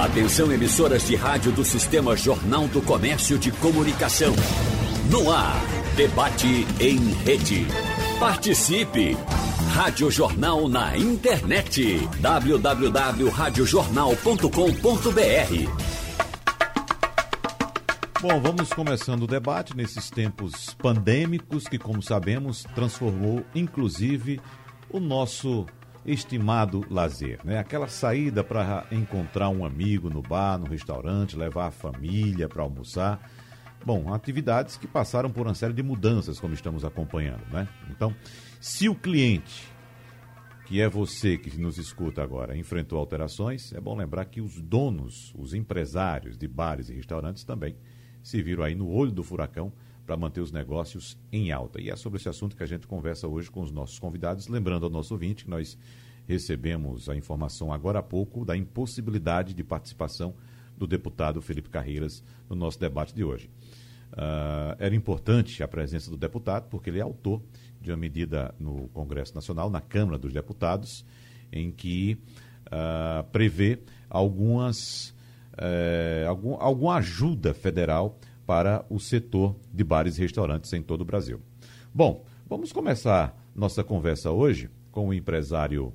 Atenção emissoras de rádio do Sistema Jornal do Comércio de Comunicação. No ar, debate em rede. Participe! Rádio Jornal na internet. www.radiojornal.com.br Bom, vamos começando o debate nesses tempos pandêmicos que, como sabemos, transformou inclusive o nosso estimado lazer, né? Aquela saída para encontrar um amigo no bar, no restaurante, levar a família para almoçar. Bom, atividades que passaram por uma série de mudanças, como estamos acompanhando, né? Então, se o cliente, que é você que nos escuta agora, enfrentou alterações, é bom lembrar que os donos, os empresários de bares e restaurantes também se viram aí no olho do furacão para manter os negócios em alta. E é sobre esse assunto que a gente conversa hoje com os nossos convidados. Lembrando ao nosso ouvinte que nós recebemos a informação agora há pouco da impossibilidade de participação do deputado Felipe Carreiras no nosso debate de hoje. Uh, era importante a presença do deputado, porque ele é autor de uma medida no Congresso Nacional, na Câmara dos Deputados, em que uh, prevê algumas é, algum, alguma ajuda federal para o setor de bares e restaurantes em todo o Brasil. Bom, vamos começar nossa conversa hoje com o empresário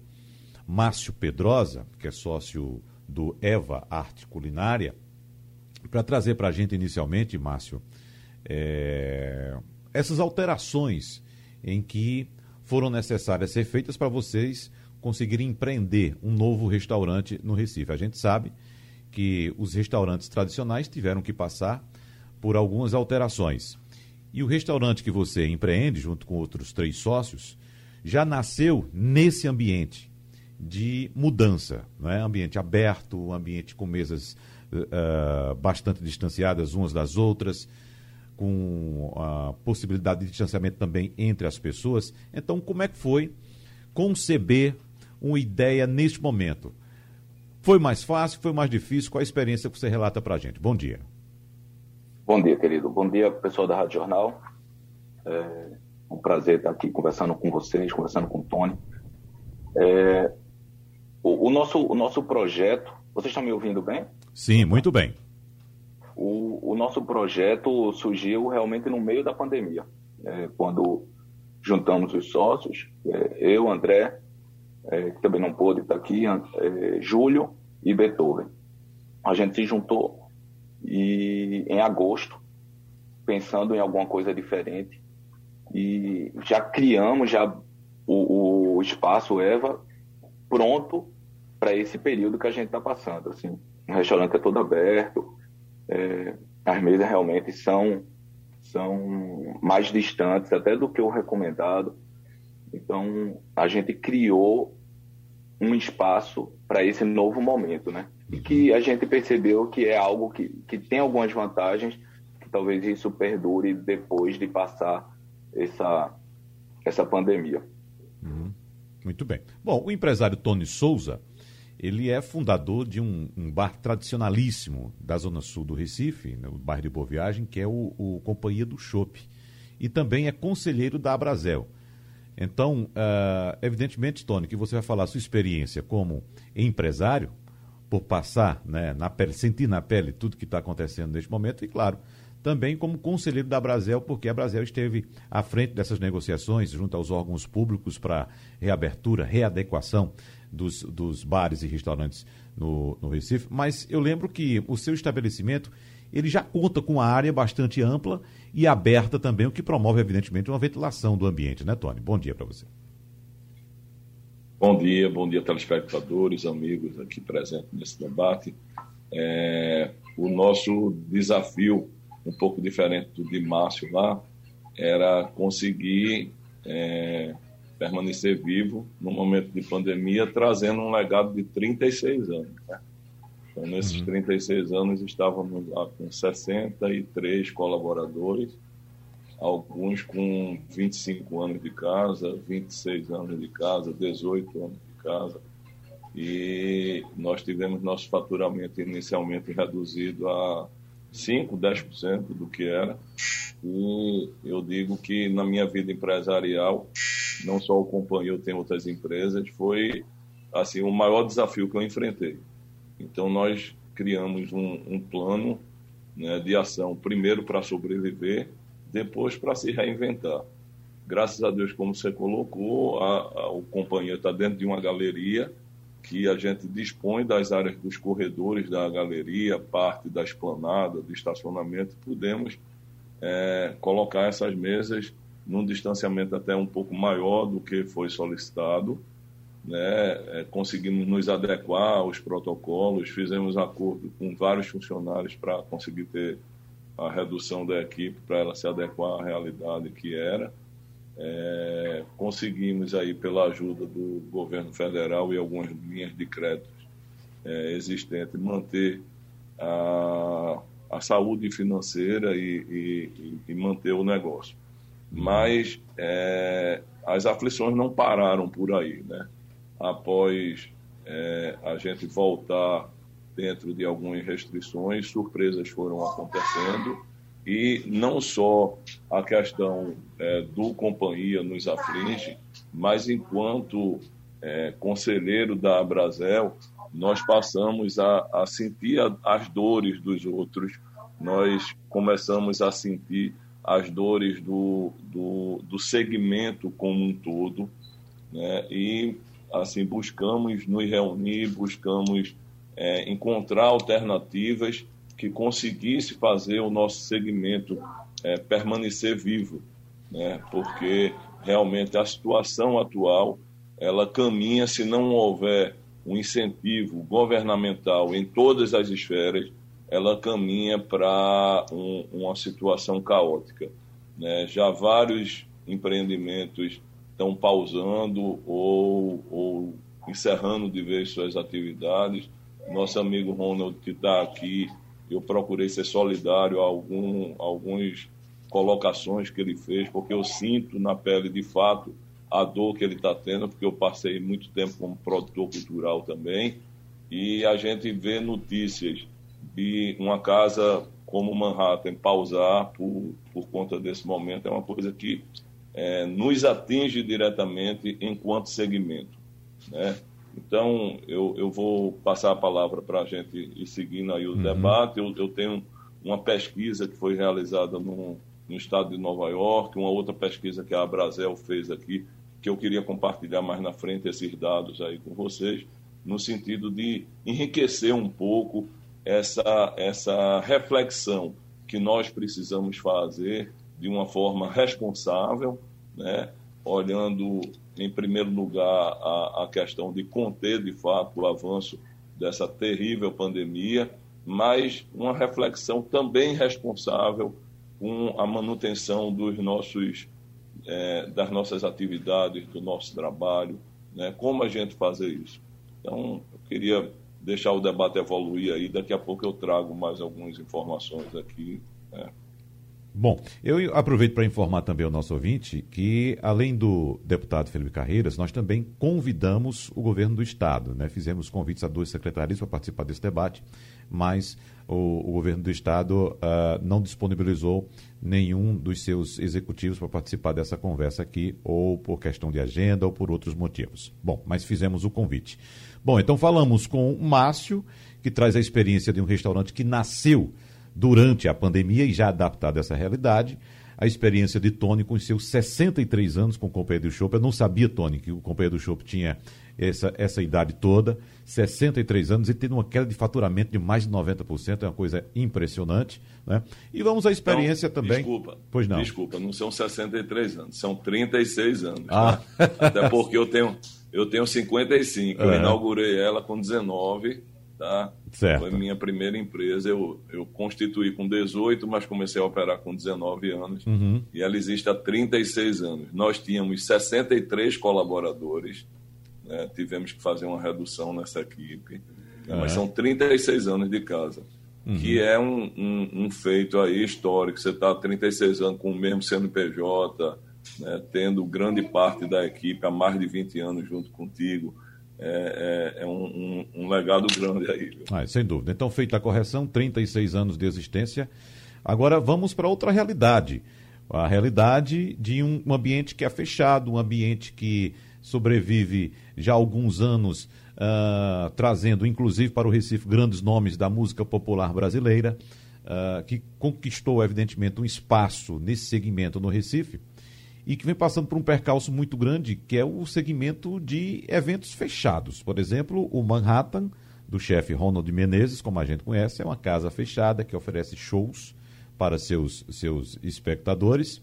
Márcio Pedrosa, que é sócio do Eva Arte Culinária, para trazer para a gente inicialmente, Márcio, é, essas alterações em que foram necessárias ser feitas para vocês conseguirem empreender um novo restaurante no Recife. A gente sabe que os restaurantes tradicionais tiveram que passar por algumas alterações. E o restaurante que você empreende, junto com outros três sócios, já nasceu nesse ambiente de mudança, não é? ambiente aberto, ambiente com mesas uh, bastante distanciadas umas das outras, com a possibilidade de distanciamento também entre as pessoas. Então, como é que foi conceber uma ideia neste momento? Foi mais fácil, foi mais difícil? Qual a experiência que você relata para a gente? Bom dia. Bom dia, querido. Bom dia, pessoal da Rádio Jornal. É um prazer estar aqui conversando com vocês, conversando com o Tony. É, o, o, nosso, o nosso projeto. Vocês estão me ouvindo bem? Sim, muito bem. O, o nosso projeto surgiu realmente no meio da pandemia, é, quando juntamos os sócios, é, eu, André, é, que também não pôde estar aqui, é, Júlio e Beethoven. A gente se juntou e em agosto, pensando em alguma coisa diferente, e já criamos já o, o espaço Eva pronto para esse período que a gente está passando. Assim, o restaurante é todo aberto, é, as mesas realmente são são mais distantes até do que o recomendado. Então, a gente criou um espaço para esse novo momento, né? E que a gente percebeu que é algo que, que tem algumas vantagens, que talvez isso perdure depois de passar essa, essa pandemia. Uhum. Muito bem. Bom, o empresário Tony Souza, ele é fundador de um, um, bar tradicionalíssimo da zona sul do Recife, no bairro de Boa Viagem, que é o, o Companhia do Chopp. E também é conselheiro da Abrazel. Então, uh, evidentemente, Tony, que você vai falar a sua experiência como empresário, por passar, né, na pele, sentir na pele tudo que está acontecendo neste momento, e claro, também como conselheiro da Brasel, porque a Brasel esteve à frente dessas negociações junto aos órgãos públicos para reabertura, readequação dos, dos bares e restaurantes no, no Recife. Mas eu lembro que o seu estabelecimento ele já conta com uma área bastante ampla e aberta também, o que promove, evidentemente, uma ventilação do ambiente, né, Tony? Bom dia para você. Bom dia, bom dia, telespectadores, amigos aqui presentes nesse debate. É, o nosso desafio, um pouco diferente do de Márcio lá, era conseguir é, permanecer vivo no momento de pandemia, trazendo um legado de 36 anos. Né? Então, nesses uhum. 36 anos, estávamos lá com 63 colaboradores, alguns com 25 anos de casa, 26 anos de casa, 18 anos de casa. E nós tivemos nosso faturamento inicialmente reduzido a 5, 10% do que era. E eu digo que na minha vida empresarial, não só o companhia, eu tenho outras empresas, foi assim o maior desafio que eu enfrentei. Então, nós criamos um, um plano né, de ação, primeiro para sobreviver, depois para se reinventar. Graças a Deus, como você colocou, a, a, o companheiro está dentro de uma galeria que a gente dispõe das áreas dos corredores da galeria, parte da esplanada, do estacionamento, podemos é, colocar essas mesas num distanciamento até um pouco maior do que foi solicitado, né? É, conseguimos nos adequar aos protocolos, fizemos acordo com vários funcionários para conseguir ter a redução da equipe para ela se adequar à realidade que era. É, conseguimos aí pela ajuda do governo federal e algumas linhas de créditos é, existentes manter a, a saúde financeira e, e, e manter o negócio. Mas é, as aflições não pararam por aí, né? Após é, a gente voltar dentro de algumas restrições, surpresas foram acontecendo e não só a questão é, do companhia nos aflige, mas enquanto é, conselheiro da Abrazel, nós passamos a, a sentir a, as dores dos outros, nós começamos a sentir as dores do, do, do segmento como um todo, né? e assim buscamos nos reunir, buscamos é, encontrar alternativas que conseguisse fazer o nosso segmento é, permanecer vivo, né? porque realmente a situação atual ela caminha se não houver um incentivo governamental em todas as esferas, ela caminha para um, uma situação caótica. Né? Já vários empreendimentos estão pausando ou, ou encerrando de vez suas atividades. Nosso amigo Ronald, que está aqui, eu procurei ser solidário a algum, algumas colocações que ele fez, porque eu sinto na pele de fato a dor que ele está tendo, porque eu passei muito tempo como produtor cultural também, e a gente vê notícias de uma casa como Manhattan pausar por, por conta desse momento, é uma coisa que é, nos atinge diretamente enquanto segmento. Né? Então, eu, eu vou passar a palavra para a gente ir seguindo aí o uhum. debate. Eu, eu, tenho uma pesquisa que foi realizada no, no estado de Nova York, uma outra pesquisa que a Abrazel fez aqui, que eu queria compartilhar mais na frente esses dados aí com vocês, no sentido de enriquecer um pouco essa, essa reflexão que nós precisamos fazer de uma forma responsável, né? olhando em primeiro lugar, a, a questão de conter, de fato, o avanço dessa terrível pandemia, mas uma reflexão também responsável com a manutenção dos nossos, é, das nossas atividades, do nosso trabalho, né? como a gente fazer isso. Então, eu queria deixar o debate evoluir aí, daqui a pouco eu trago mais algumas informações aqui. Né? Bom, eu aproveito para informar também ao nosso ouvinte que, além do deputado Felipe Carreiras, nós também convidamos o governo do Estado. Né? Fizemos convites a duas secretarias para participar desse debate, mas o, o governo do Estado uh, não disponibilizou nenhum dos seus executivos para participar dessa conversa aqui, ou por questão de agenda ou por outros motivos. Bom, mas fizemos o convite. Bom, então falamos com o Márcio, que traz a experiência de um restaurante que nasceu durante a pandemia e já adaptado a essa realidade. A experiência de Tony com seus 63 anos com o Companheiro do Chopp. Eu não sabia, Tony, que o Companheiro do Chopp tinha essa, essa idade toda, 63 anos e tendo uma queda de faturamento de mais de 90%, é uma coisa impressionante. Né? E vamos à experiência então, também. Desculpa. Pois não. Desculpa, não são 63 anos, são 36 anos. Ah. Tá? Até porque eu tenho, eu tenho 55, eu inaugurei ela com 19 tá? Certo. Foi minha primeira empresa. Eu, eu constituí com 18, mas comecei a operar com 19 anos. Uhum. E ela existe há 36 anos. Nós tínhamos 63 colaboradores. Né? Tivemos que fazer uma redução nessa equipe. Uhum. Mas são 36 anos de casa. Uhum. Que é um, um, um, feito aí histórico. Você está há 36 anos com o mesmo CNPJ, né? tendo grande parte da equipe há mais de 20 anos junto contigo é, é, é um, um, um, legado grande aí. Ah, sem dúvida. Então, feita a correção, 36 anos de existência. Agora vamos para outra realidade. A realidade de um, ambiente que é fechado, um ambiente que sobrevive já há alguns anos uh, trazendo inclusive para o Recife grandes nomes da música popular brasileira, uh, que conquistou, evidentemente, um espaço nesse segmento no Recife e que vem passando por um percalço muito grande, que é o segmento de eventos fechados. Por exemplo, o Manhattan, do chefe Ronald Menezes, como a gente conhece, é uma casa fechada que oferece shows para seus, seus espectadores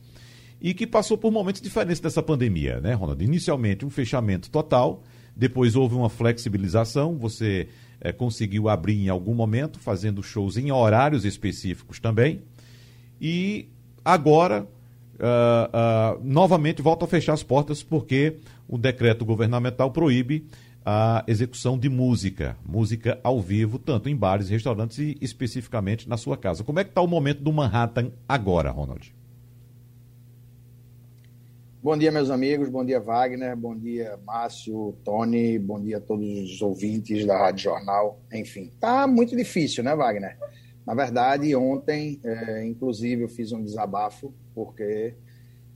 e que passou por momentos diferentes dessa pandemia, né, Ronald? Inicialmente um fechamento total, depois houve uma flexibilização, você é, conseguiu abrir em algum momento, fazendo shows em horários específicos também, e agora uh, uh, novamente volta a fechar as portas porque o decreto governamental proíbe a execução de música, música ao vivo, tanto em bares restaurantes e especificamente na sua casa. Como é que está o momento do Manhattan agora, Ronald? Bom dia, meus amigos. Bom dia, Wagner. Bom dia, Márcio, Tony. Bom dia a todos os ouvintes da Rádio Jornal. Enfim, tá muito difícil, né, Wagner? Na verdade, ontem, é, inclusive, eu fiz um desabafo, porque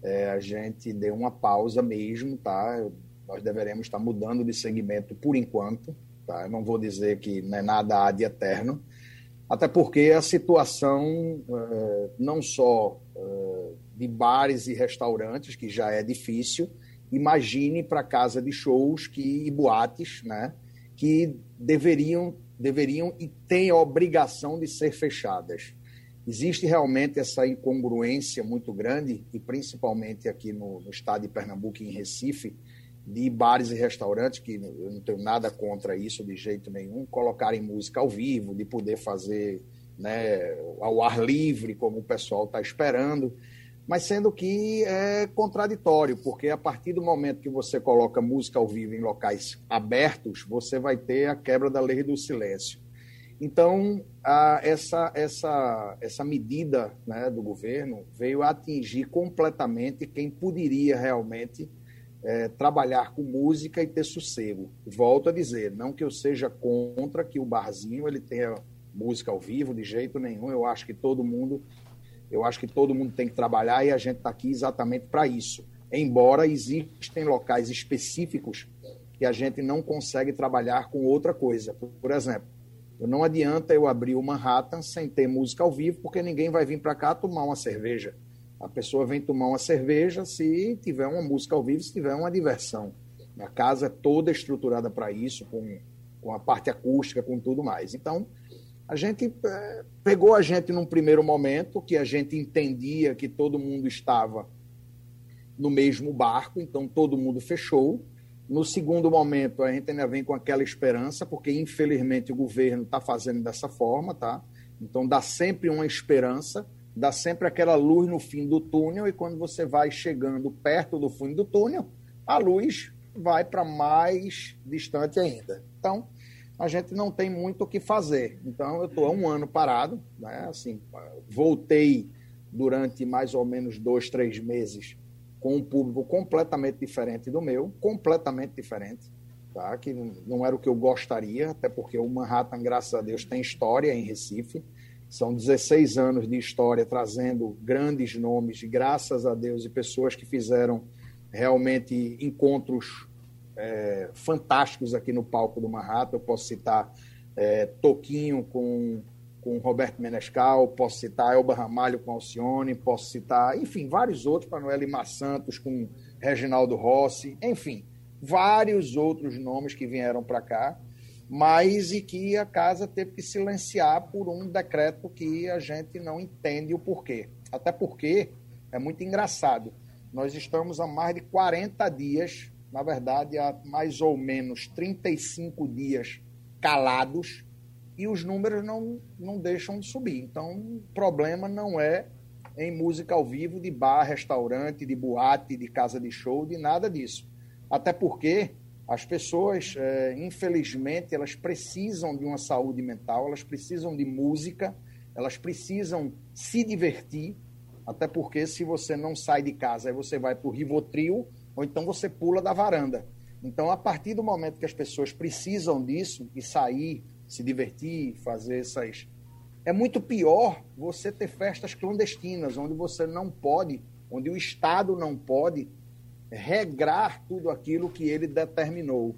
é, a gente deu uma pausa mesmo, tá? Nós deveremos estar mudando de segmento por enquanto, tá? Eu não vou dizer que não é nada há de eterno, até porque a situação é, não só é, de bares e restaurantes, que já é difícil, imagine para casa de shows que, e boates, né, que deveriam, deveriam e têm a obrigação de ser fechadas. Existe realmente essa incongruência muito grande, e principalmente aqui no, no estado de Pernambuco em Recife, de bares e restaurantes, que eu não tenho nada contra isso de jeito nenhum, colocarem música ao vivo, de poder fazer né, ao ar livre, como o pessoal está esperando, mas sendo que é contraditório, porque a partir do momento que você coloca música ao vivo em locais abertos, você vai ter a quebra da lei do silêncio. Então, a, essa, essa, essa medida né, do governo veio atingir completamente quem poderia realmente é, trabalhar com música e ter sossego. Volto a dizer, não que eu seja contra que o barzinho ele tenha música ao vivo de jeito nenhum. Eu acho que todo mundo, eu acho que todo mundo tem que trabalhar e a gente está aqui exatamente para isso. Embora existem locais específicos que a gente não consegue trabalhar com outra coisa. Por exemplo, não adianta eu abrir o Manhattan sem ter música ao vivo, porque ninguém vai vir para cá tomar uma cerveja. A pessoa vem tomar uma cerveja se tiver uma música ao vivo, se tiver uma diversão. A casa é toda estruturada para isso, com, com a parte acústica, com tudo mais. Então, a gente é, pegou a gente num primeiro momento que a gente entendia que todo mundo estava no mesmo barco, então todo mundo fechou. No segundo momento, a gente ainda vem com aquela esperança, porque infelizmente o governo está fazendo dessa forma, tá? Então dá sempre uma esperança, dá sempre aquela luz no fim do túnel, e quando você vai chegando perto do fim do túnel, a luz vai para mais distante ainda. Então, a gente não tem muito o que fazer. Então, eu estou há um ano parado, né? Assim, voltei durante mais ou menos dois, três meses com um público completamente diferente do meu, completamente diferente, tá? que não era o que eu gostaria, até porque o Manhattan, graças a Deus, tem história em Recife. São 16 anos de história trazendo grandes nomes, graças a Deus, e pessoas que fizeram realmente encontros é, fantásticos aqui no palco do Manhattan. Eu posso citar é, Toquinho com com Roberto Menescal, posso citar Elba Ramalho com Alcione, posso citar, enfim, vários outros, Manuel Lima Santos com Reginaldo Rossi, enfim, vários outros nomes que vieram para cá, mas e que a casa teve que silenciar por um decreto que a gente não entende o porquê. Até porque é muito engraçado. Nós estamos há mais de 40 dias, na verdade, há mais ou menos 35 dias calados e os números não, não deixam de subir. Então, o problema não é em música ao vivo de bar, restaurante, de boate, de casa de show, de nada disso. Até porque as pessoas, é, infelizmente, elas precisam de uma saúde mental, elas precisam de música, elas precisam se divertir, até porque se você não sai de casa, aí você vai para o Rivotril, ou então você pula da varanda. Então, a partir do momento que as pessoas precisam disso, e sair, se divertir, fazer essas. É muito pior você ter festas clandestinas, onde você não pode, onde o Estado não pode regrar tudo aquilo que ele determinou.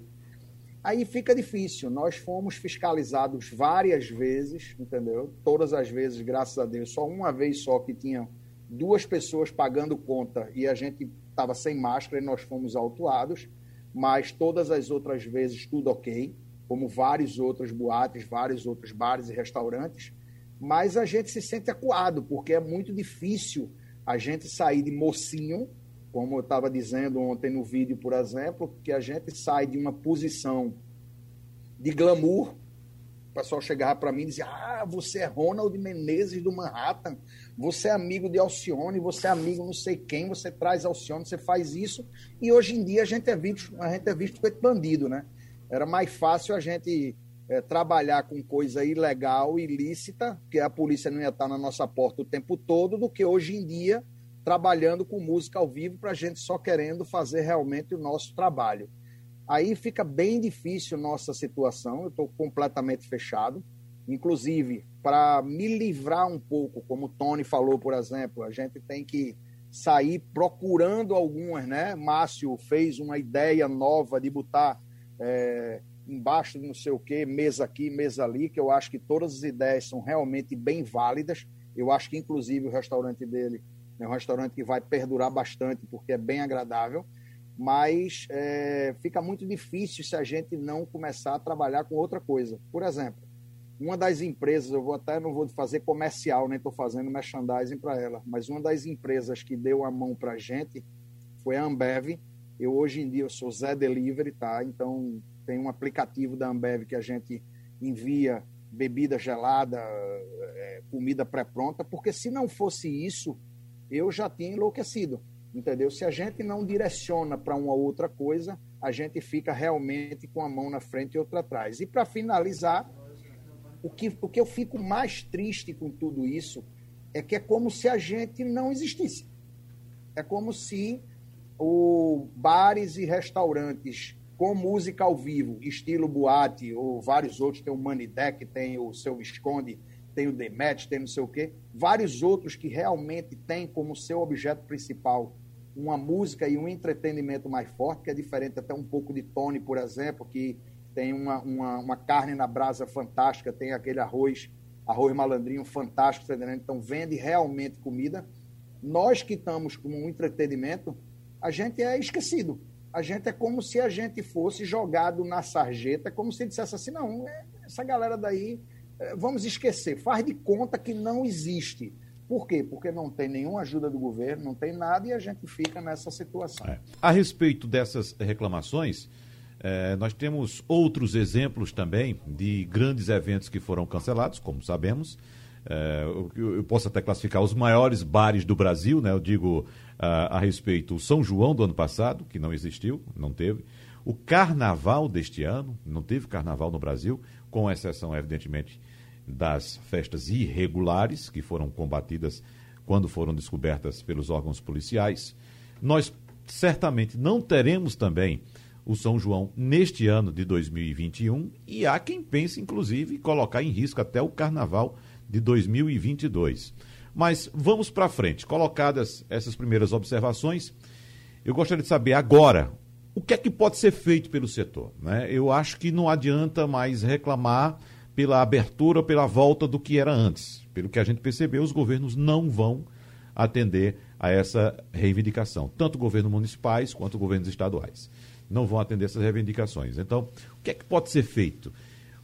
Aí fica difícil. Nós fomos fiscalizados várias vezes, entendeu? Todas as vezes, graças a Deus, só uma vez só que tinha duas pessoas pagando conta e a gente estava sem máscara e nós fomos autuados, mas todas as outras vezes tudo ok, como vários outros boates, vários outros bares e restaurantes, mas a gente se sente acuado, porque é muito difícil a gente sair de mocinho como eu estava dizendo ontem no vídeo, por exemplo, que a gente sai de uma posição de glamour. Pessoal chegava para mim e dizia: Ah, você é Ronald Menezes do Manhattan, você é amigo de Alcione, você é amigo não sei quem, você traz Alcione, você faz isso. E hoje em dia a gente é visto, a gente é visto feito bandido, né? Era mais fácil a gente é, trabalhar com coisa ilegal, ilícita, que a polícia não ia estar na nossa porta o tempo todo, do que hoje em dia trabalhando com música ao vivo para a gente só querendo fazer realmente o nosso trabalho. Aí fica bem difícil nossa situação, eu estou completamente fechado. Inclusive, para me livrar um pouco, como o Tony falou, por exemplo, a gente tem que sair procurando algumas, né? Márcio fez uma ideia nova de botar é, embaixo de não sei o que, mesa aqui, mesa ali, que eu acho que todas as ideias são realmente bem válidas. Eu acho que, inclusive, o restaurante dele é um restaurante que vai perdurar bastante porque é bem agradável, mas é, fica muito difícil se a gente não começar a trabalhar com outra coisa. Por exemplo, uma das empresas, eu vou até não vou fazer comercial, nem estou fazendo merchandising para ela, mas uma das empresas que deu a mão para a gente foi a Ambev. Eu hoje em dia eu sou Zé Delivery, tá? Então tem um aplicativo da Ambev que a gente envia bebida gelada, é, comida pré-pronta, porque se não fosse isso, eu já tinha enlouquecido, entendeu? Se a gente não direciona para uma outra coisa, a gente fica realmente com a mão na frente e outra atrás. E para finalizar, o que, o que eu fico mais triste com tudo isso é que é como se a gente não existisse. É como se o bares e restaurantes com música ao vivo, estilo boate, ou vários outros, tem o Money Deck, tem o Seu Esconde, tem o Demet, tem não sei o quê, vários outros que realmente têm como seu objeto principal uma música e um entretenimento mais forte, que é diferente até um pouco de Tony, por exemplo, que tem uma, uma, uma carne na brasa fantástica, tem aquele arroz, arroz malandrinho fantástico, tá então vende realmente comida. Nós que estamos com um entretenimento, a gente é esquecido. A gente é como se a gente fosse jogado na sarjeta, como se dissesse assim, não, é, essa galera daí vamos esquecer, faz de conta que não existe. Por quê? Porque não tem nenhuma ajuda do governo, não tem nada e a gente fica nessa situação. É. A respeito dessas reclamações, é, nós temos outros exemplos também de grandes eventos que foram cancelados, como sabemos. É, eu, posso até classificar os maiores bares do Brasil, né? Eu digo a, a respeito o São João do ano passado, que não existiu, não teve. O carnaval deste ano, não teve carnaval no Brasil, com exceção, evidentemente, das festas irregulares, que foram combatidas quando foram descobertas pelos órgãos policiais. Nós certamente não teremos também o São João neste ano de 2021 e há quem pense, inclusive, colocar em risco até o carnaval de 2022. Mas vamos para frente. Colocadas essas primeiras observações, eu gostaria de saber agora o que é que pode ser feito pelo setor. Né? Eu acho que não adianta mais reclamar pela abertura pela volta do que era antes. Pelo que a gente percebeu, os governos não vão atender a essa reivindicação, tanto governos municipais quanto governos estaduais. Não vão atender essas reivindicações. Então, o que é que pode ser feito?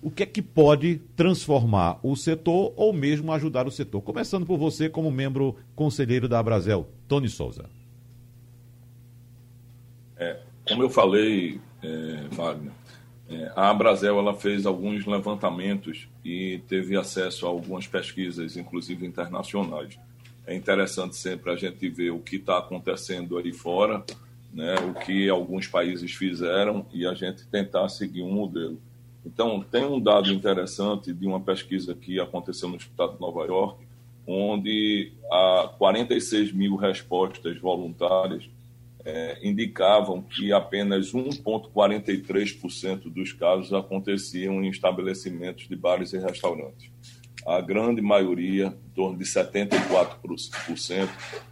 O que é que pode transformar o setor ou mesmo ajudar o setor? Começando por você, como membro conselheiro da Abrazel, Tony Souza. É, como eu falei, é, Wagner, é, a Abrazel ela fez alguns levantamentos e teve acesso a algumas pesquisas, inclusive internacionais. É interessante sempre a gente ver o que está acontecendo aí fora, né, o que alguns países fizeram e a gente tentar seguir um modelo. Então, tem um dado interessante de uma pesquisa que aconteceu no estado de Nova York, onde há 46 mil respostas voluntárias é, indicavam que apenas 1,43% dos casos aconteciam em estabelecimentos de bares e restaurantes. A grande maioria, em torno de 74%,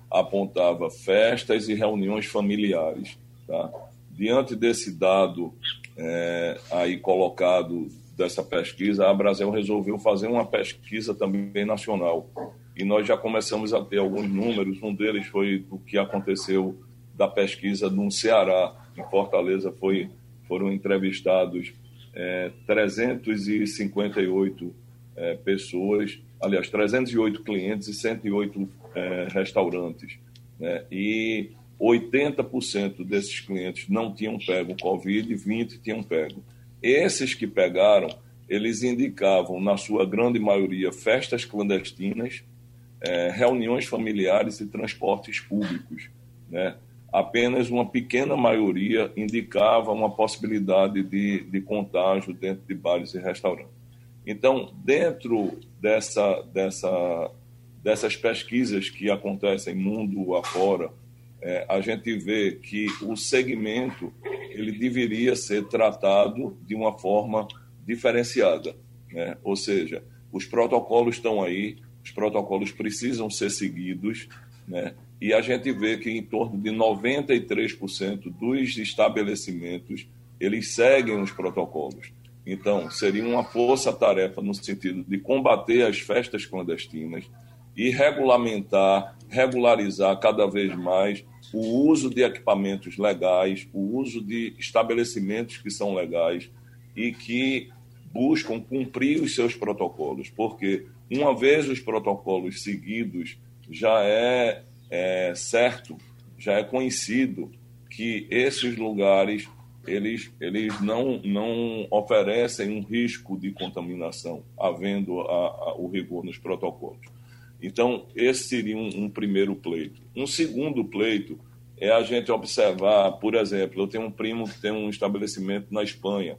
apontava festas e reuniões familiares. Tá? Diante desse dado é, aí colocado dessa pesquisa, a Brasil resolveu fazer uma pesquisa também nacional. E nós já começamos a ter alguns números. Um deles foi o que aconteceu da pesquisa no Ceará, em Fortaleza, foi, foram entrevistados é, 358 é, pessoas, aliás, 308 clientes e 108 é, restaurantes. Né? E 80% desses clientes não tinham pego Covid e 20 tinham pego. Esses que pegaram, eles indicavam, na sua grande maioria, festas clandestinas, é, reuniões familiares e transportes públicos. Né? Apenas uma pequena maioria indicava uma possibilidade de, de contágio dentro de bares e restaurantes. Então, dentro dessa, dessa, dessas pesquisas que acontecem mundo afora, é, a gente vê que o segmento ele deveria ser tratado de uma forma diferenciada, né? ou seja, os protocolos estão aí, os protocolos precisam ser seguidos, né? E a gente vê que em torno de 93% dos estabelecimentos eles seguem os protocolos. Então, seria uma força-tarefa no sentido de combater as festas clandestinas e regulamentar, regularizar cada vez mais o uso de equipamentos legais, o uso de estabelecimentos que são legais e que buscam cumprir os seus protocolos, porque uma vez os protocolos seguidos, já é, é certo, já é conhecido que esses lugares eles, eles não, não oferecem um risco de contaminação, havendo a, a, o rigor nos protocolos. Então, esse seria um, um, primeiro pleito. Um segundo pleito é a gente observar, por exemplo, eu tenho um primo que tem um estabelecimento na Espanha.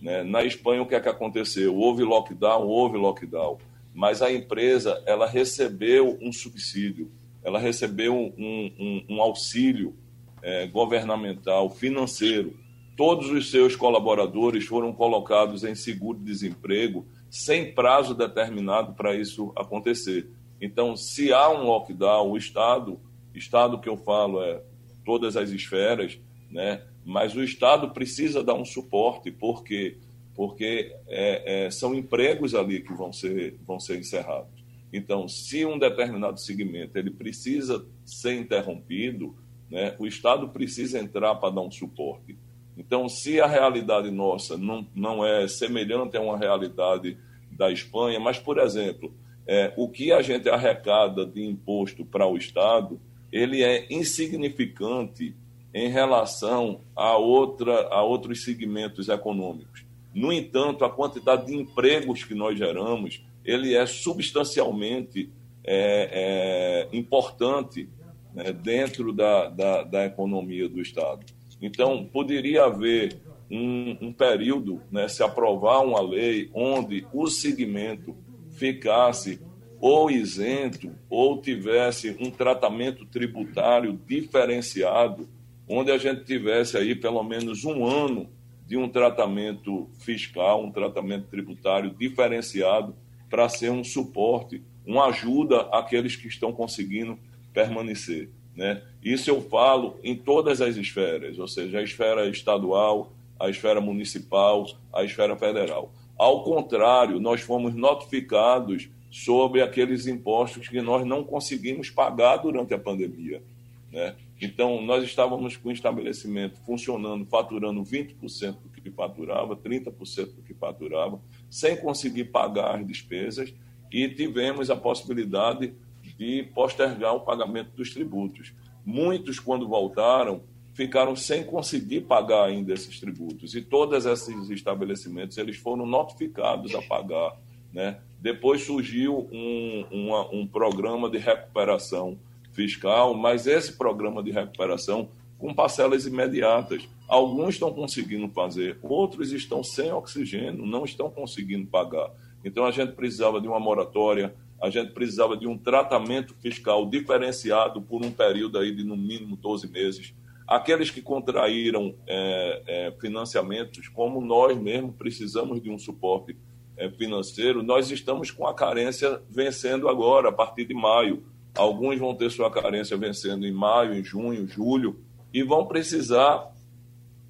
Né? Na Espanha, o que é que aconteceu? Houve lockdown, houve lockdown, mas a empresa ela recebeu um subsídio, ela recebeu um, um, um auxílio é, governamental, financeiro, Todos os seus colaboradores foram colocados em seguro-desemprego sem prazo determinado para isso acontecer. Então, se há um lockdown, o Estado, Estado que eu falo é todas as esferas, né? mas o Estado precisa dar um suporte, porque porque é, é, são empregos ali que vão ser, vão ser encerrados. Então, se um determinado segmento ele precisa ser interrompido, né, o Estado precisa entrar para dar um suporte. Então, se a realidade nossa não, não é semelhante a uma realidade da Espanha, mas, por exemplo, é, o que a gente arrecada de imposto para o Estado, ele é insignificante em relação a, outra, a outros segmentos econômicos. No entanto, a quantidade de empregos que nós geramos, ele é substancialmente é, é, importante né, dentro da, da, da economia do Estado. Então, poderia haver um, um período, né, se aprovar uma lei onde o segmento ficasse ou isento ou tivesse um tratamento tributário diferenciado, onde a gente tivesse aí pelo menos um ano de um tratamento fiscal, um tratamento tributário diferenciado para ser um suporte, uma ajuda àqueles que estão conseguindo permanecer. Né? Isso eu falo em todas as esferas, ou seja, a esfera estadual, a esfera municipal, a esfera federal. Ao contrário, nós fomos notificados sobre aqueles impostos que nós não conseguimos pagar durante a pandemia. Né? Então, nós estávamos com o estabelecimento funcionando, faturando 20% do que faturava, 30% do que faturava, sem conseguir pagar as despesas, e tivemos a possibilidade de postergar o pagamento dos tributos. Muitos, quando voltaram, ficaram sem conseguir pagar ainda esses tributos. E todos esses estabelecimentos eles foram notificados a pagar. Né? Depois surgiu um, uma, um programa de recuperação fiscal, mas esse programa de recuperação com parcelas imediatas. Alguns estão conseguindo fazer, outros estão sem oxigênio, não estão conseguindo pagar. Então a gente precisava de uma moratória a gente precisava de um tratamento fiscal diferenciado por um período aí de no mínimo 12 meses. Aqueles que contraíram é, é, financiamentos, como nós mesmos precisamos de um suporte é, financeiro, nós estamos com a carência vencendo agora, a partir de maio. Alguns vão ter sua carência vencendo em maio, em junho, julho, e vão precisar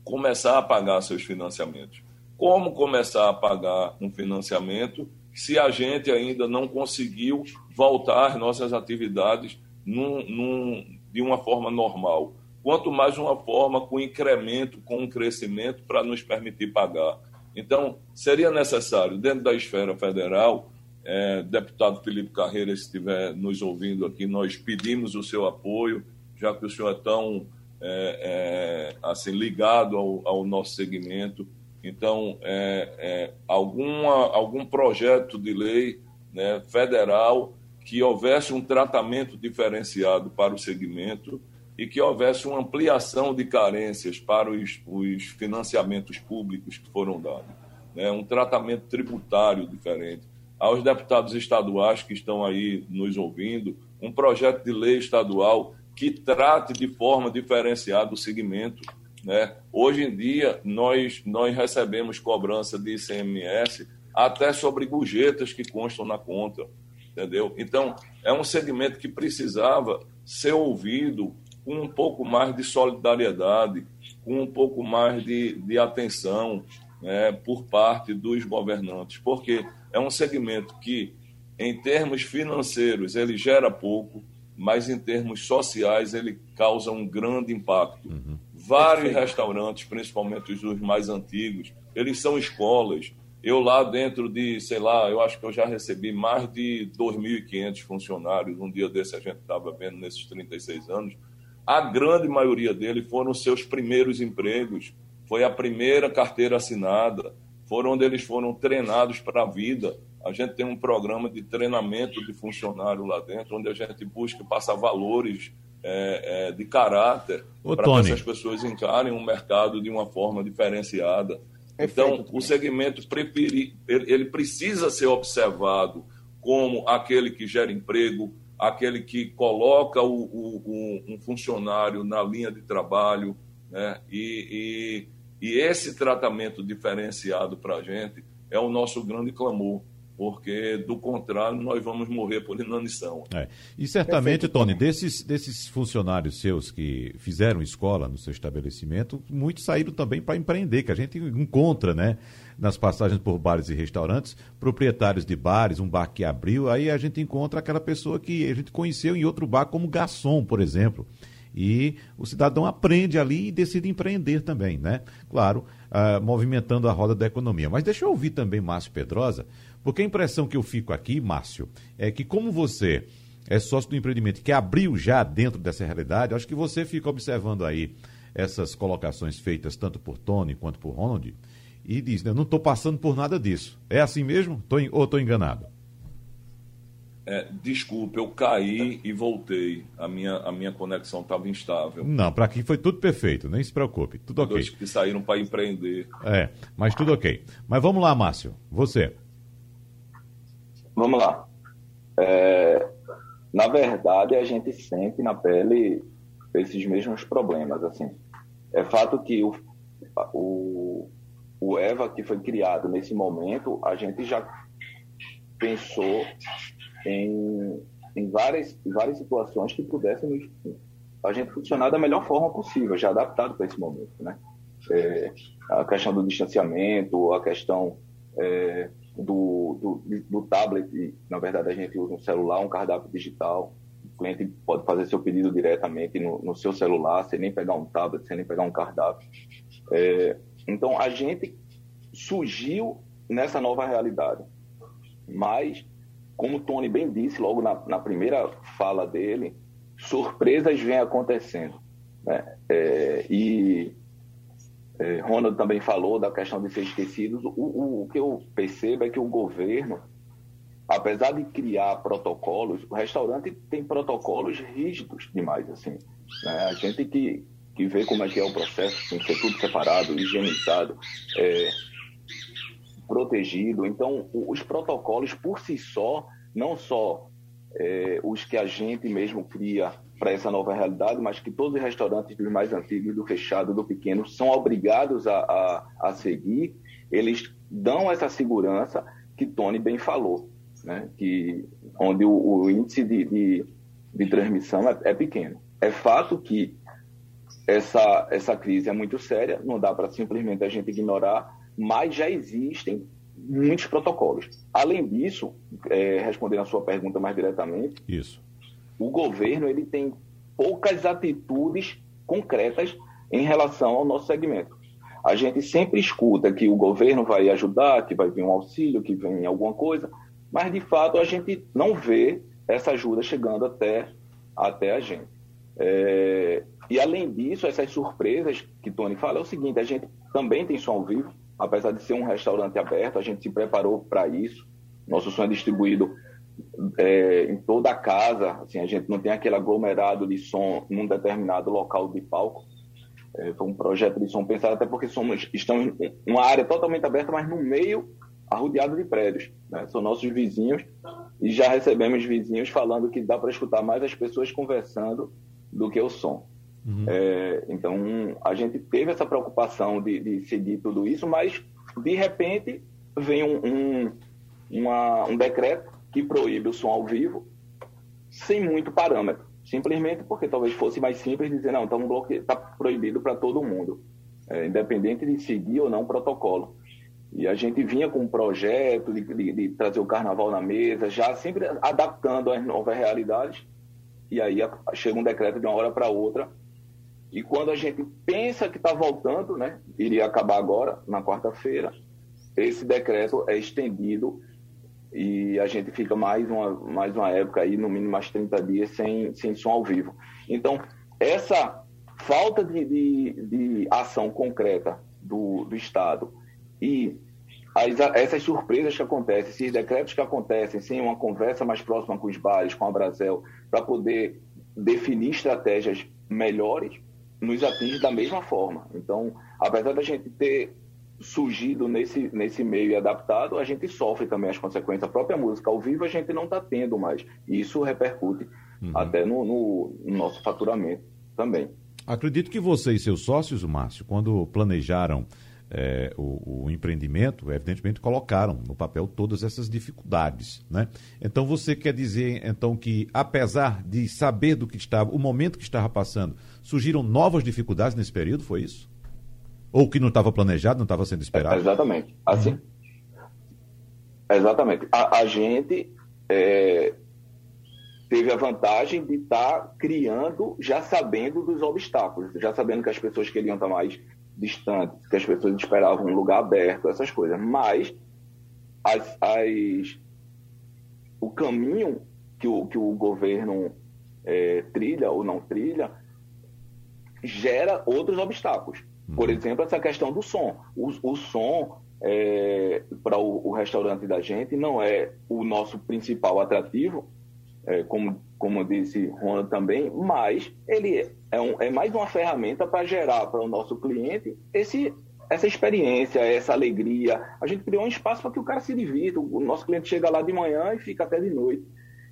começar a pagar seus financiamentos. Como começar a pagar um financiamento se a gente ainda não conseguiu voltar às nossas atividades num, num, de uma forma normal? Quanto mais uma forma com incremento, com um crescimento para nos permitir pagar. Então, seria necessário, dentro da esfera federal, é, deputado Felipe Carreira, se estiver nos ouvindo aqui, nós pedimos o seu apoio, já que o senhor é tão é, é, assim, ligado ao, ao, nosso segmento. Então, é, é, alguma, algum projeto de lei né, federal que houvesse um tratamento diferenciado para o segmento e que houvesse uma ampliação de carências para os, os financiamentos públicos que foram dados. Né, um tratamento tributário diferente aos deputados estaduais que estão aí nos ouvindo, um projeto de lei estadual que trate de forma diferenciada o segmento. Né? Hoje em dia, nós, nós recebemos cobrança de ICMS até sobre gorjetas que constam na conta, entendeu? Então, é um segmento que precisava ser ouvido com um pouco mais de solidariedade, com um pouco mais de, de atenção né, por parte dos governantes, porque é um segmento que, em termos financeiros, ele gera pouco, mas em termos sociais ele causa um grande impacto. Uhum. Vários Perfeito. restaurantes, principalmente os mais antigos, eles são escolas. Eu lá dentro de, sei lá, eu acho que eu já recebi mais de 2.500 funcionários. Um dia desse a gente estava vendo nesses 36 anos. A grande maioria deles foram seus primeiros empregos. Foi a primeira carteira assinada foram onde eles foram treinados para a vida. A gente tem um programa de treinamento de funcionário lá dentro, onde a gente busca passar valores é, é, de caráter para que essas pessoas encarem o um mercado de uma forma diferenciada. Então, o segmento preferi, ele, precisa ser observado como aquele que gera emprego, aquele que coloca o, o, o, um funcionário na linha de trabalho, né? e, e esse tratamento diferenciado para a gente é o nosso grande clamor, porque do contrário nós vamos morrer por inanição. É. E certamente, Perfeito. Tony, desses, desses funcionários seus que fizeram escola no seu estabelecimento, muitos saíram também para empreender, que a gente encontra, né? Nas passagens por bares e restaurantes, proprietários de bares, um bar que abriu, aí a gente encontra aquela pessoa que a gente conheceu em outro bar como garçom, por exemplo. E o cidadão aprende ali e decide empreender também, né? Claro, uh, movimentando a roda da economia. Mas deixa eu ouvir também Márcio Pedrosa, porque a impressão que eu fico aqui, Márcio, é que como você é sócio do empreendimento que abriu já dentro dessa realidade, acho que você fica observando aí essas colocações feitas tanto por Tony quanto por Ronald e diz, né, não estou passando por nada disso. É assim mesmo? Tô, ou estou enganado? É, desculpe, eu caí e voltei. A minha, a minha conexão estava instável. Não, para aqui foi tudo perfeito, nem se preocupe. Tudo ok. Dois que saíram para empreender. É, mas tudo ok. Mas vamos lá, Márcio. Você. Vamos lá. É, na verdade, a gente sente na pele esses mesmos problemas. Assim. É fato que o, o, o EVA que foi criado nesse momento, a gente já pensou em, em várias, várias situações que pudessem a gente funcionar da melhor forma possível, já adaptado para esse momento, né? É, a questão do distanciamento, a questão é, do, do, do, tablet, na verdade a gente usa um celular, um cardápio digital, o cliente pode fazer seu pedido diretamente no, no seu celular, sem nem pegar um tablet, sem nem pegar um cardápio. É, então a gente surgiu nessa nova realidade, mas como o Tony bem disse logo na, na primeira fala dele, surpresas vêm acontecendo. Né? É, e é, Ronald também falou da questão de ser esquecidos. O, o, o, que eu percebo é que o governo, apesar de criar protocolos, o restaurante tem protocolos rígidos demais. assim. Né? A gente que, que vê como é que é o processo, tem que ser tudo separado, higienizado. É, protegido. Então, os protocolos por si só, não só é, os que a gente mesmo cria para essa nova realidade, mas que todos os restaurantes dos mais antigos, do fechado, do pequeno, são obrigados a, a, a seguir, eles dão essa segurança que Tony bem falou, né? que, onde o, o índice de, de, de transmissão é, é pequeno. É fato que essa, essa crise é muito séria, não dá para simplesmente a gente ignorar, mas já existem muitos protocolos. Além disso, é, respondendo a sua pergunta mais diretamente, Isso. O governo ele tem poucas atitudes concretas em relação ao nosso segmento. A gente sempre escuta que o governo vai ajudar, que vai vir um auxílio, que vem alguma coisa, mas de fato a gente não vê essa ajuda chegando até, até a gente. É, e além disso, essas surpresas que Tony fala é o seguinte: a gente também tem som ao vivo, apesar de ser um restaurante aberto, a gente se preparou para isso. Nosso som é distribuído é, em toda a casa, assim, a gente não tem aquele aglomerado de som num determinado local de palco. É, foi um projeto de som pensado até porque somos, estamos em uma área totalmente aberta, mas no meio arrodeado de prédios. Né? São nossos vizinhos e já recebemos vizinhos falando que dá para escutar mais as pessoas conversando do que o som. Uhum. É, então, a gente teve essa preocupação de, de, seguir tudo isso, mas, de repente, vem um, um, uma, um decreto que proíbe o som ao vivo sem muito parâmetro. Simplesmente porque talvez fosse mais simples dizer, não, está bloque... tá proibido para todo mundo, é, independente de seguir ou não o protocolo. E a gente vinha com um projeto de, de, de, trazer o carnaval na mesa, já sempre adaptando às novas realidades. E aí chega um decreto de uma hora para outra. E quando a gente pensa que está voltando, né, iria acabar agora, na quarta-feira, esse decreto é estendido e a gente fica mais uma, mais uma época aí, no mínimo mais 30 dias, sem, sem som ao vivo. Então, essa falta de, de, de ação concreta do, do Estado e as, essas surpresas que acontecem, esses decretos que acontecem, sem uma conversa mais próxima com os bares, com a Brasel, para poder definir estratégias melhores, nos atinge da mesma forma. Então, apesar da gente ter surgido nesse, nesse meio e adaptado, a gente sofre também as consequências. A própria música ao vivo a gente não está tendo mais. E isso repercute uhum. até no, no, no, nosso faturamento também. Acredito que você e seus sócios, Márcio, quando planejaram é, o, o, empreendimento, evidentemente colocaram no papel todas essas dificuldades, né? Então você quer dizer então que apesar de saber do que estava, o momento que estava passando, surgiram novas dificuldades nesse período, foi isso? Ou que não estava planejado, não estava sendo esperado? É, exatamente. Assim. Uhum. Exatamente. A, a gente é, teve a vantagem de estar tá criando, já sabendo dos obstáculos, já sabendo que as pessoas queriam estar mais distantes, que as pessoas esperavam um lugar aberto, essas coisas. Mas as, as, o caminho que o, que o governo é, trilha ou não trilha gera outros obstáculos. Por exemplo, essa questão do som. O, o som é, para o, o, restaurante da gente não é o nosso principal atrativo, é, como, como disse Ronald também, mas ele é, um, é mais uma ferramenta para gerar para o nosso cliente esse, essa experiência, essa alegria. A gente criou um espaço para que o cara se divirta. O nosso cliente chega lá de manhã e fica até de noite.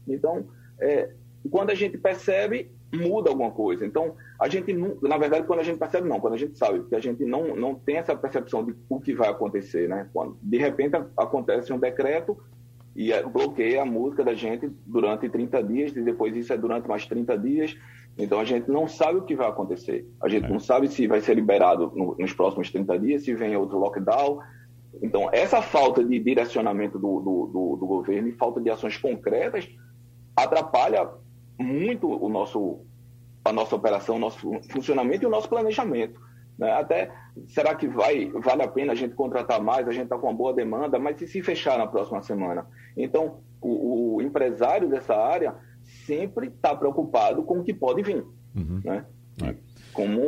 Então, é, quando a gente percebe, muda alguma coisa. Então, a gente, na verdade, quando a gente percebe, não, quando a gente sabe, porque a gente não, não tem essa percepção de o que vai acontecer, né? Quando, de repente, acontece um decreto e é, bloqueia a música da gente durante 30 dias, e depois isso é durante mais 30 dias. Então, a gente não sabe o que vai acontecer. A gente é. não sabe se vai ser liberado no, nos próximos 30 dias, se vem outro lockdown. Então, essa falta de direcionamento do, do, do, do governo e falta de ações concretas atrapalha muito o nosso, a nossa operação, o nosso funcionamento e o nosso planejamento. Né? Até, será que vai, vale a pena a gente contratar mais? A gente está com uma boa demanda, mas e se fechar na próxima semana? Então, o, o empresário dessa área sempre está preocupado com o que pode vir. Uhum. Né? É. Como,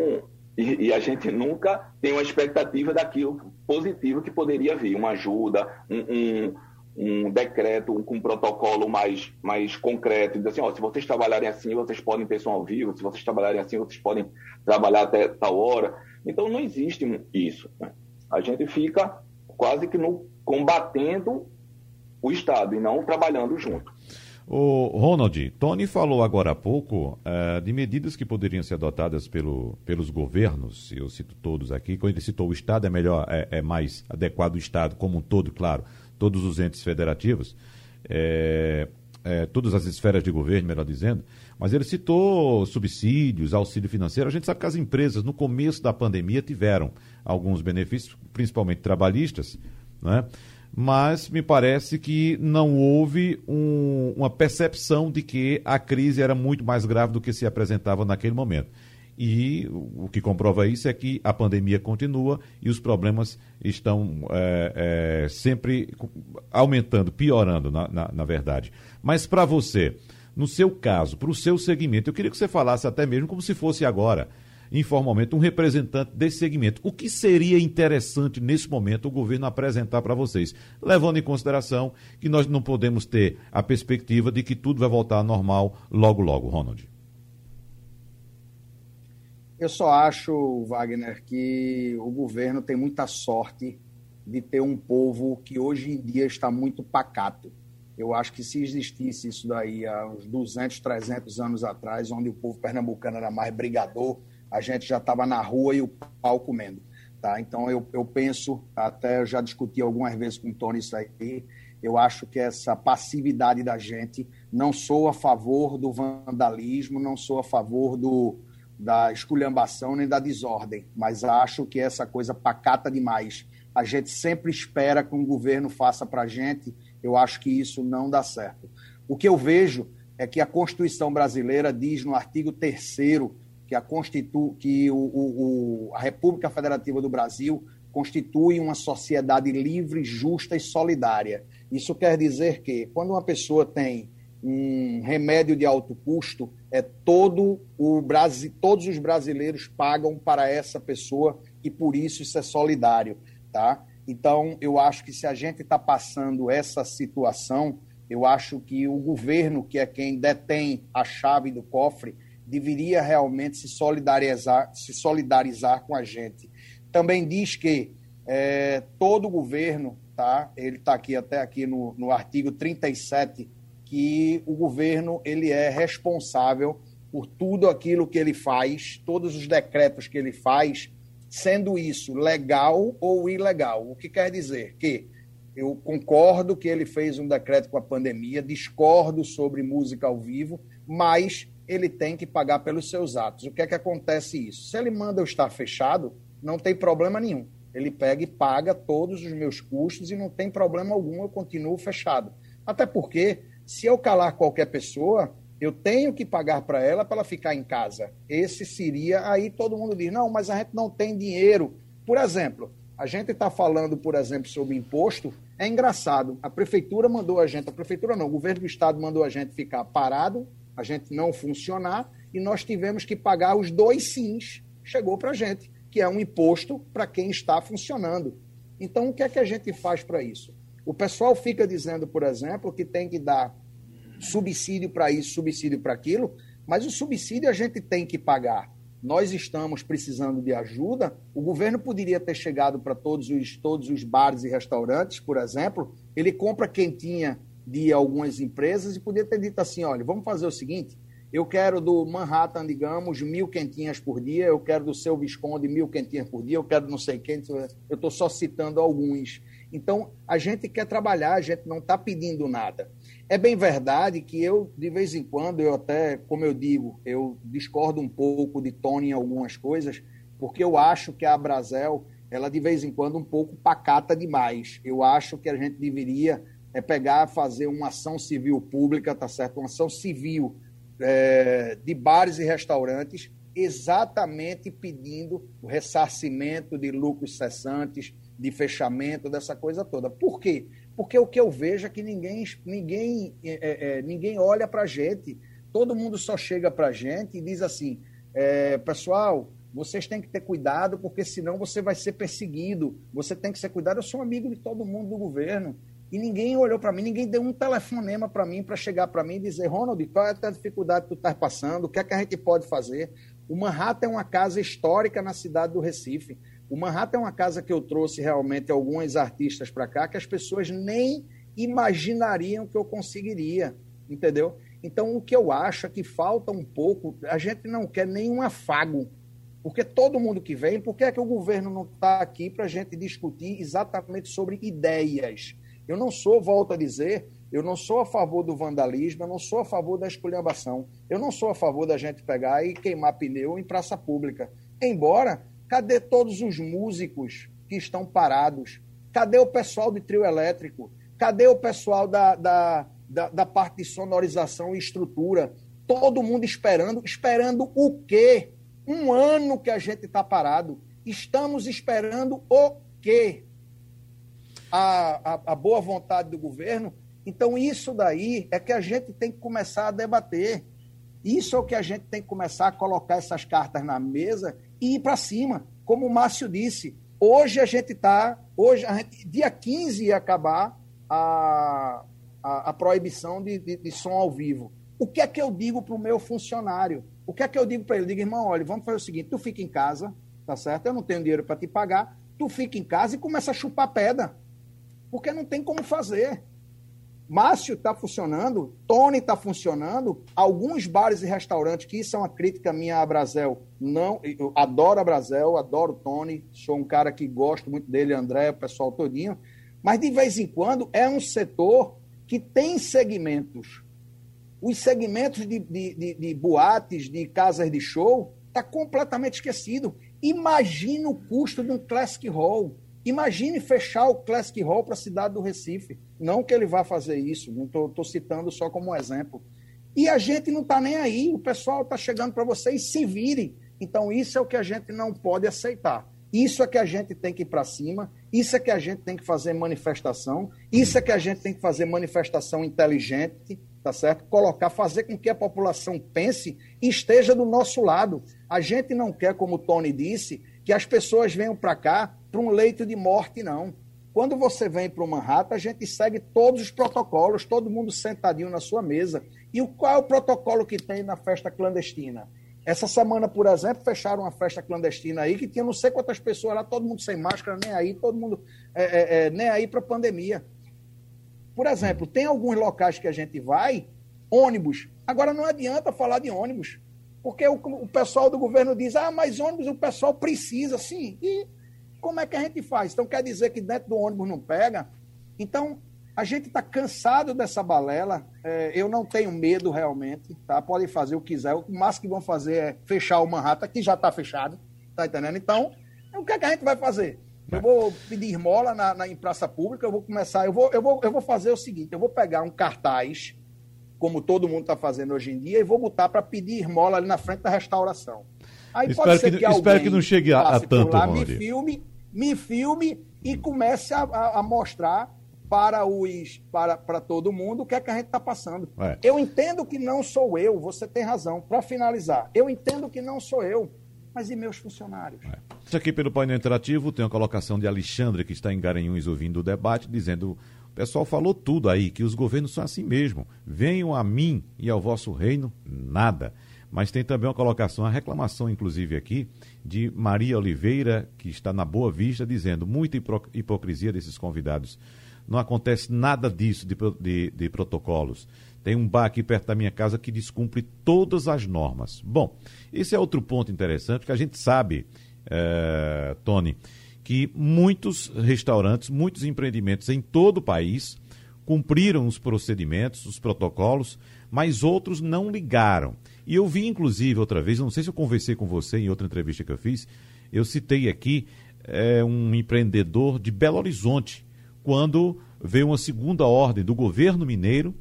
e, e, a gente nunca tem uma expectativa daquilo positivo que poderia vir, uma ajuda, um, um um decreto com um protocolo mais, mais concreto, diz assim, ó, se vocês trabalharem assim, vocês podem ter som ao vivo, se vocês trabalharem assim, vocês podem trabalhar até tal hora. Então não existe isso. Né? A gente fica quase que no, combatendo o Estado e não trabalhando junto. O Ronald, Tony falou agora há pouco uh, de medidas que poderiam ser adotadas pelo, pelos governos, eu cito todos aqui, quando ele citou o Estado, é melhor, é, é mais adequado o Estado como um todo, claro, todos os entes federativos, é, é, todas as esferas de governo, melhor dizendo, mas ele citou subsídios, auxílio financeiro. A gente sabe que as empresas, no começo da pandemia, tiveram alguns benefícios, principalmente trabalhistas, né? mas me parece que não houve um, uma percepção de que a crise era muito mais grave do que se apresentava naquele momento. E o que comprova isso é que a pandemia continua e os problemas estão é, é, sempre aumentando, piorando, na, na, na verdade. Mas para você, no seu caso, para o seu segmento, eu queria que você falasse até mesmo como se fosse agora, informalmente, um representante desse segmento. O que seria interessante nesse momento o governo apresentar para vocês, levando em consideração que nós não podemos ter a perspectiva de que tudo vai voltar ao normal logo, logo, Ronald? Eu só acho, Wagner, que o governo tem muita sorte de ter um povo que hoje em dia está muito pacato. Eu acho que se existisse isso daí há uns 200, 300 anos atrás, onde o povo pernambucano era mais brigador, a gente já estava na rua e o pau comendo. Tá? Então, eu, eu penso, até eu já discuti algumas vezes com o Tony isso aí, eu acho que essa passividade da gente, não sou a favor do vandalismo, não sou a favor do, da esculhambação nem da desordem, mas acho que essa coisa pacata demais. A gente sempre espera que um governo faça para a gente, eu acho que isso não dá certo. O que eu vejo é que a Constituição brasileira diz no artigo 3 que, a, Constitu... que o, o, a República Federativa do Brasil constitui uma sociedade livre, justa e solidária. Isso quer dizer que, quando uma pessoa tem um remédio de alto custo, é todo o Brasil, todos os brasileiros pagam para essa pessoa e por isso isso é solidário, tá? Então eu acho que se a gente está passando essa situação, eu acho que o governo, que é quem detém a chave do cofre, deveria realmente se solidarizar, se solidarizar com a gente. Também diz que é, todo governo, tá? Ele está aqui até aqui no, no artigo 37 que o governo ele é responsável por tudo aquilo que ele faz, todos os decretos que ele faz, sendo isso legal ou ilegal. O que quer dizer que eu concordo que ele fez um decreto com a pandemia, discordo sobre música ao vivo, mas ele tem que pagar pelos seus atos. O que é que acontece isso? Se ele manda eu estar fechado, não tem problema nenhum. Ele pega e paga todos os meus custos e não tem problema algum, eu continuo fechado. Até porque se eu calar qualquer pessoa, eu tenho que pagar para ela para ela ficar em casa. Esse seria. Aí todo mundo diz: não, mas a gente não tem dinheiro. Por exemplo, a gente está falando, por exemplo, sobre imposto. É engraçado. A prefeitura mandou a gente, a prefeitura não, o governo do estado mandou a gente ficar parado, a gente não funcionar, e nós tivemos que pagar os dois sims. Chegou para a gente, que é um imposto para quem está funcionando. Então, o que é que a gente faz para isso? O pessoal fica dizendo, por exemplo, que tem que dar subsídio para isso, subsídio para aquilo, mas o subsídio a gente tem que pagar. Nós estamos precisando de ajuda. O governo poderia ter chegado para todos os, todos os bares e restaurantes, por exemplo. Ele compra quentinha de algumas empresas e poderia ter dito assim: olha, vamos fazer o seguinte: eu quero do Manhattan, digamos, mil quentinhas por dia, eu quero do seu Visconde mil quentinhas por dia, eu quero não sei quem, eu estou só citando alguns. Então, a gente quer trabalhar, a gente não está pedindo nada. É bem verdade que eu, de vez em quando, eu até, como eu digo, eu discordo um pouco de Tony em algumas coisas, porque eu acho que a Brasel, ela de vez em quando um pouco pacata demais. Eu acho que a gente deveria é pegar, fazer uma ação civil pública, tá certo? Uma ação civil é, de bares e restaurantes, exatamente pedindo o ressarcimento de lucros cessantes, de fechamento, dessa coisa toda. Por quê? Porque o que eu vejo é que ninguém, ninguém, é, é, é ninguém olha para a gente, todo mundo só chega para a gente e diz assim: é, pessoal, vocês têm que ter cuidado, porque senão você vai ser perseguido, você tem que ser cuidado. Eu sou amigo de todo mundo do governo. E ninguém olhou para mim, ninguém deu um telefonema para mim para chegar para mim e dizer: Ronald, qual é a dificuldade que tu estás passando? O que é que a gente pode fazer? O Manhattan é uma casa histórica na cidade do Recife. O Manhattan é uma casa que eu trouxe realmente alguns artistas para cá que as pessoas nem imaginariam que eu conseguiria, entendeu? Então, o que eu acho é que falta um pouco, a gente não quer nenhum afago, porque todo mundo que vem, por que é que o governo não está aqui para a gente discutir exatamente sobre ideias? Eu não sou, volto a dizer, eu não sou a favor do vandalismo, eu não sou a favor da esculhambação. Eu não sou a favor da gente pegar e queimar pneu em praça pública. Embora, cadê todos os músicos que estão parados? Cadê o pessoal de trio elétrico? Cadê o pessoal da, da, da, da parte de sonorização e estrutura? Todo mundo esperando. Esperando o quê? Um ano que a gente está parado. Estamos esperando o quê? A, a, a boa vontade do governo então, isso daí é que a gente tem que começar a debater. Isso é o que a gente tem que começar a colocar essas cartas na mesa e ir para cima. Como o Márcio disse, hoje a gente está. Hoje, gente, dia 15 ia acabar a, a, a proibição de, de, de, som ao vivo. O que é que eu digo para o meu funcionário? O que é que eu digo para ele? Eu digo, irmão, olha, vamos fazer o seguinte: tu fica em casa, tá certo? Eu não tenho dinheiro para te pagar, tu fica em casa e começa a chupar pedra. Porque não tem como fazer. Márcio está funcionando, Tony está funcionando, alguns bares e restaurantes, que isso é uma crítica minha a Brasil, não, eu adoro a Brasil, adoro Tony, sou um cara que gosto muito dele, André, o pessoal todinho, mas de vez em quando é um setor que tem segmentos. Os segmentos de, de, de, de boates, de casas de show, está completamente esquecido. Imagina o custo de um Classic Hall. Imagine fechar o Classic Hall para a cidade do Recife. Não que ele vá fazer isso, não estou citando só como exemplo. E a gente não está nem aí, o pessoal está chegando para vocês, se virem. Então, isso é o que a gente não pode aceitar. Isso é que a gente tem que ir para cima, isso é que a gente tem que fazer manifestação, isso é que a gente tem que fazer manifestação inteligente, tá certo? Colocar, fazer com que a população pense e esteja do nosso lado. A gente não quer, como o Tony disse, que as pessoas venham para cá para um leito de morte, não. Quando você vem para o Manhattan, a gente segue todos os protocolos, todo mundo sentadinho na sua mesa. E o, qual é o protocolo que tem na festa clandestina? Essa semana, por exemplo, fecharam uma festa clandestina aí que tinha não sei quantas pessoas lá, todo mundo sem máscara, nem aí, todo mundo é, é, é, nem aí para a pandemia. Por exemplo, tem alguns locais que a gente vai, ônibus. Agora não adianta falar de ônibus. Porque o, o pessoal do governo diz, ah, mas ônibus o pessoal precisa, sim. E como é que a gente faz? Então quer dizer que dentro do ônibus não pega? Então, a gente está cansado dessa balela. É, eu não tenho medo realmente, tá? Podem fazer o que quiser. O máximo que vão fazer é fechar o Manhattan, que já está fechado, tá entendendo? Então, o que, é que a gente vai fazer? Eu vou pedir esmola na, na, em praça pública, eu vou começar, eu vou, eu, vou, eu vou fazer o seguinte, eu vou pegar um cartaz como todo mundo está fazendo hoje em dia, e vou botar para pedir esmola ali na frente da restauração. Aí espero pode ser que, que alguém espero que não chegue a, a tanto, lá, me filme, me filme e comece a, a, a mostrar para os para, para todo mundo o que é que a gente está passando. É. Eu entendo que não sou eu, você tem razão. Para finalizar, eu entendo que não sou eu, mas e meus funcionários? É. Isso aqui pelo painel interativo tem uma colocação de Alexandre, que está em Garanhuns ouvindo o debate, dizendo o pessoal falou tudo aí, que os governos são assim mesmo. Venham a mim e ao vosso reino, nada. Mas tem também uma colocação, uma reclamação, inclusive, aqui, de Maria Oliveira, que está na Boa Vista, dizendo muita hipocrisia desses convidados. Não acontece nada disso de, de, de protocolos. Tem um bar aqui perto da minha casa que descumpre todas as normas. Bom, esse é outro ponto interessante, que a gente sabe, é, Tony, que muitos restaurantes, muitos empreendimentos em todo o país cumpriram os procedimentos, os protocolos, mas outros não ligaram. E eu vi, inclusive, outra vez, não sei se eu conversei com você em outra entrevista que eu fiz, eu citei aqui é, um empreendedor de Belo Horizonte, quando veio uma segunda ordem do governo mineiro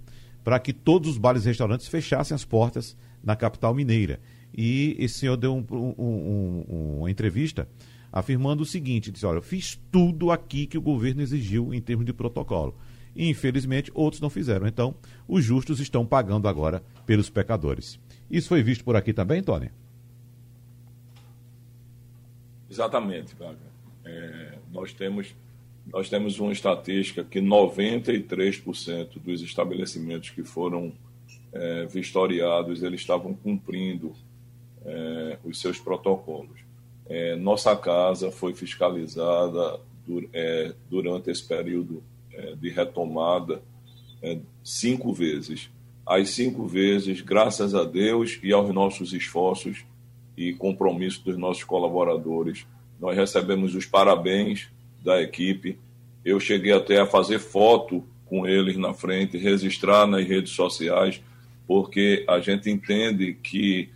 para que todos os bares e restaurantes fechassem as portas na capital mineira. E esse senhor deu um, um, um, uma entrevista afirmando o seguinte: disse, olha, eu fiz tudo aqui que o governo exigiu em termos de protocolo. E, infelizmente, outros não fizeram. Então, os justos estão pagando agora pelos pecadores. Isso foi visto por aqui também, Tony? Exatamente, Wagner. É, nós, temos, nós temos uma estatística que 93% dos estabelecimentos que foram é, vistoriados, eles estavam cumprindo é, os seus protocolos. É, nossa casa foi fiscalizada dur, é, durante esse período é, de retomada é, cinco vezes. As cinco vezes, graças a Deus e aos nossos esforços e compromisso dos nossos colaboradores, nós recebemos os parabéns da equipe Eu cheguei até a fazer foto com eles na frente, registrar nas redes sociais, porque a gente entende que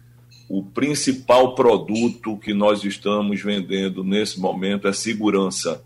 o principal produto que nós estamos vendendo nesse momento é segurança.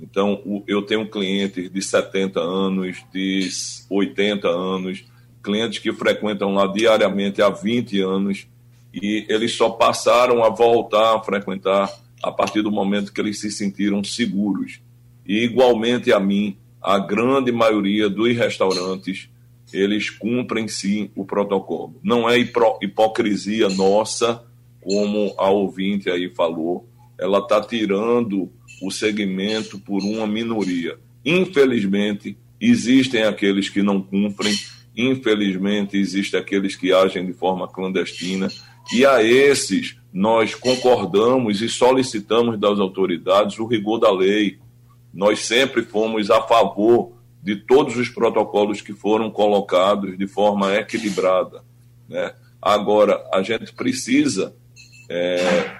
Então, eu tenho clientes de 70 anos, de 80 anos, clientes que frequentam lá diariamente há 20 anos e eles só passaram a voltar a frequentar a partir do momento que eles se sentiram seguros. E igualmente a mim, a grande maioria dos restaurantes, eles cumprem sim o protocolo. Não é hipocrisia nossa, como a ouvinte aí falou, ela está tirando o segmento por uma minoria. Infelizmente, existem aqueles que não cumprem, infelizmente, existem aqueles que agem de forma clandestina, e a esses nós concordamos e solicitamos das autoridades o rigor da lei. Nós sempre fomos a favor de todos os protocolos que foram colocados de forma equilibrada. Né? Agora, a gente precisa é,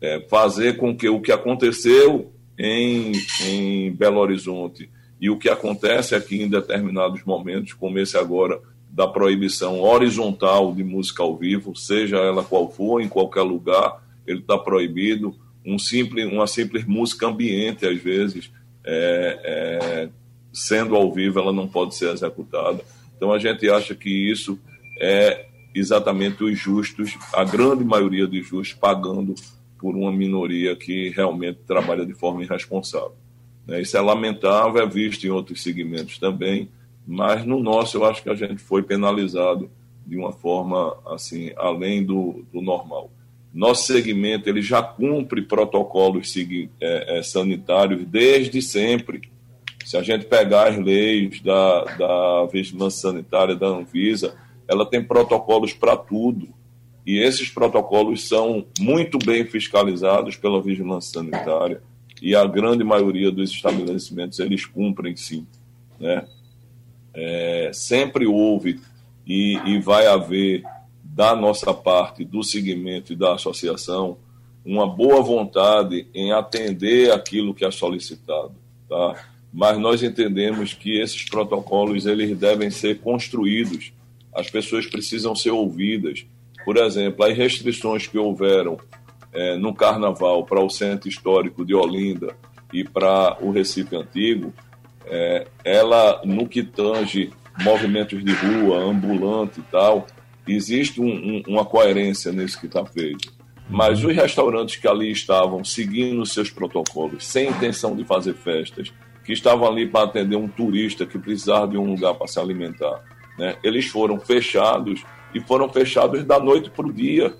é, fazer com que o que aconteceu em, em Belo Horizonte e o que acontece aqui em determinados momentos, como esse agora da proibição horizontal de música ao vivo, seja ela qual for, em qualquer lugar, ele está proibido. Um simples, uma simples música ambiente, às vezes, é, é, sendo ao vivo, ela não pode ser executada. Então a gente acha que isso é exatamente os justos, a grande maioria dos justos, pagando por uma minoria que realmente trabalha de forma irresponsável. Né? Isso é lamentável, é visto em outros segmentos também, mas no nosso eu acho que a gente foi penalizado de uma forma assim além do, do normal. Nosso segmento ele já cumpre protocolos é, é, sanitários desde sempre. Se a gente pegar as leis da, da vigilância sanitária da Anvisa, ela tem protocolos para tudo. E esses protocolos são muito bem fiscalizados pela vigilância sanitária e a grande maioria dos estabelecimentos eles cumprem sim, né? É, sempre houve e, e vai haver da nossa parte, do segmento e da associação, uma boa vontade em atender aquilo que é solicitado, tá? Mas nós entendemos que esses protocolos eles devem ser construídos. As pessoas precisam ser ouvidas. Por exemplo, as restrições que houveram é, no Carnaval para o Centro Histórico de Olinda e para o Recife Antigo, é, ela, no que tange movimentos de rua, ambulante e tal, existe um, um, uma coerência nisso que está feito. Mas os restaurantes que ali estavam seguindo seus protocolos, sem intenção de fazer festas, que estavam ali para atender um turista que precisava de um lugar para se alimentar, né? eles foram fechados e foram fechados da noite para o dia.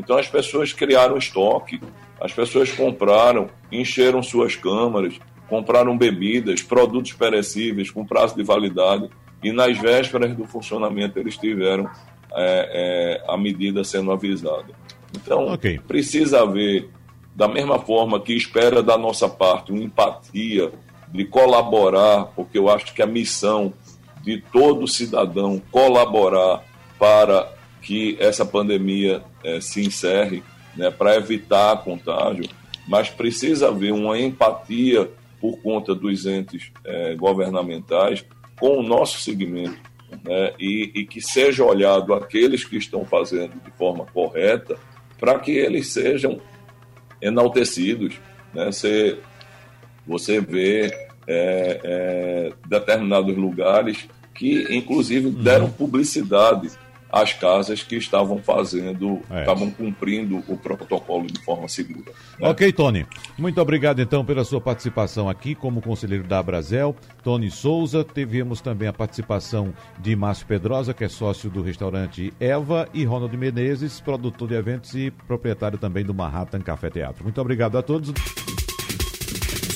Então as pessoas criaram estoque, as pessoas compraram, encheram suas câmaras, compraram bebidas, produtos perecíveis com prazo de validade e nas vésperas do funcionamento eles tiveram é, é, a medida sendo avisada. Então, okay. precisa haver, da mesma forma que espera da nossa parte, uma empatia de colaborar, porque eu acho que a missão de todo cidadão colaborar para que essa pandemia é, se encerre, né, para evitar contágio, mas precisa haver uma empatia por conta dos entes é, governamentais com o nosso segmento né, e, e, que seja olhado aqueles que estão fazendo de forma correta para que eles sejam enaltecidos. Né? Você, você vê é, determinados lugares que, inclusive, deram uhum. publicidade as casas que estavam fazendo, é. estavam cumprindo o protocolo de forma segura. Né? Ok, Tony. Muito obrigado então pela sua participação aqui como conselheiro da Abrazel. Tony Souza, tivemos também a participação de Márcio Pedrosa, que é sócio do restaurante Eva, e Ronald Menezes, produtor de eventos e proprietário também do Manhattan Café Teatro. Muito obrigado a todos.